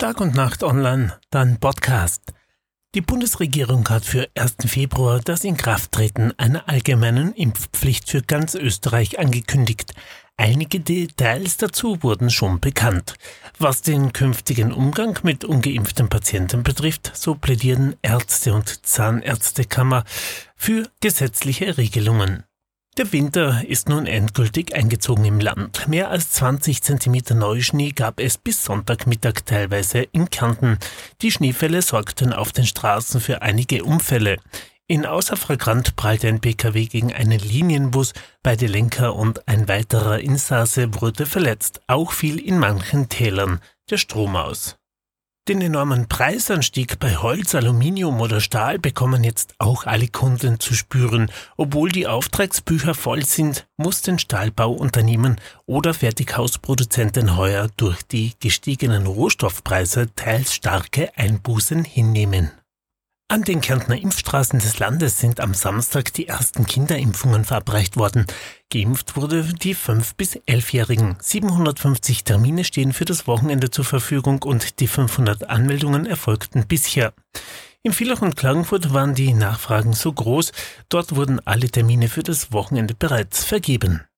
Tag und Nacht online, dann Podcast. Die Bundesregierung hat für 1. Februar das Inkrafttreten einer allgemeinen Impfpflicht für ganz Österreich angekündigt. Einige Details dazu wurden schon bekannt. Was den künftigen Umgang mit ungeimpften Patienten betrifft, so plädieren Ärzte und Zahnärztekammer für gesetzliche Regelungen. Der Winter ist nun endgültig eingezogen im Land. Mehr als 20 Zentimeter Neuschnee gab es bis Sonntagmittag teilweise in Kärnten. Die Schneefälle sorgten auf den Straßen für einige Unfälle. In Außerfragrant prallte ein PKW gegen einen Linienbus, beide Lenker und ein weiterer Insasse wurde verletzt. Auch fiel in manchen Tälern der Strom aus. Den enormen Preisanstieg bei Holz, Aluminium oder Stahl bekommen jetzt auch alle Kunden zu spüren. Obwohl die Auftragsbücher voll sind, mussten Stahlbauunternehmen oder Fertighausproduzenten heuer durch die gestiegenen Rohstoffpreise teils starke Einbußen hinnehmen. An den Kärntner Impfstraßen des Landes sind am Samstag die ersten Kinderimpfungen verabreicht worden. Geimpft wurde die 5- bis 11-Jährigen. 750 Termine stehen für das Wochenende zur Verfügung und die 500 Anmeldungen erfolgten bisher. In Villach und Klagenfurt waren die Nachfragen so groß, dort wurden alle Termine für das Wochenende bereits vergeben.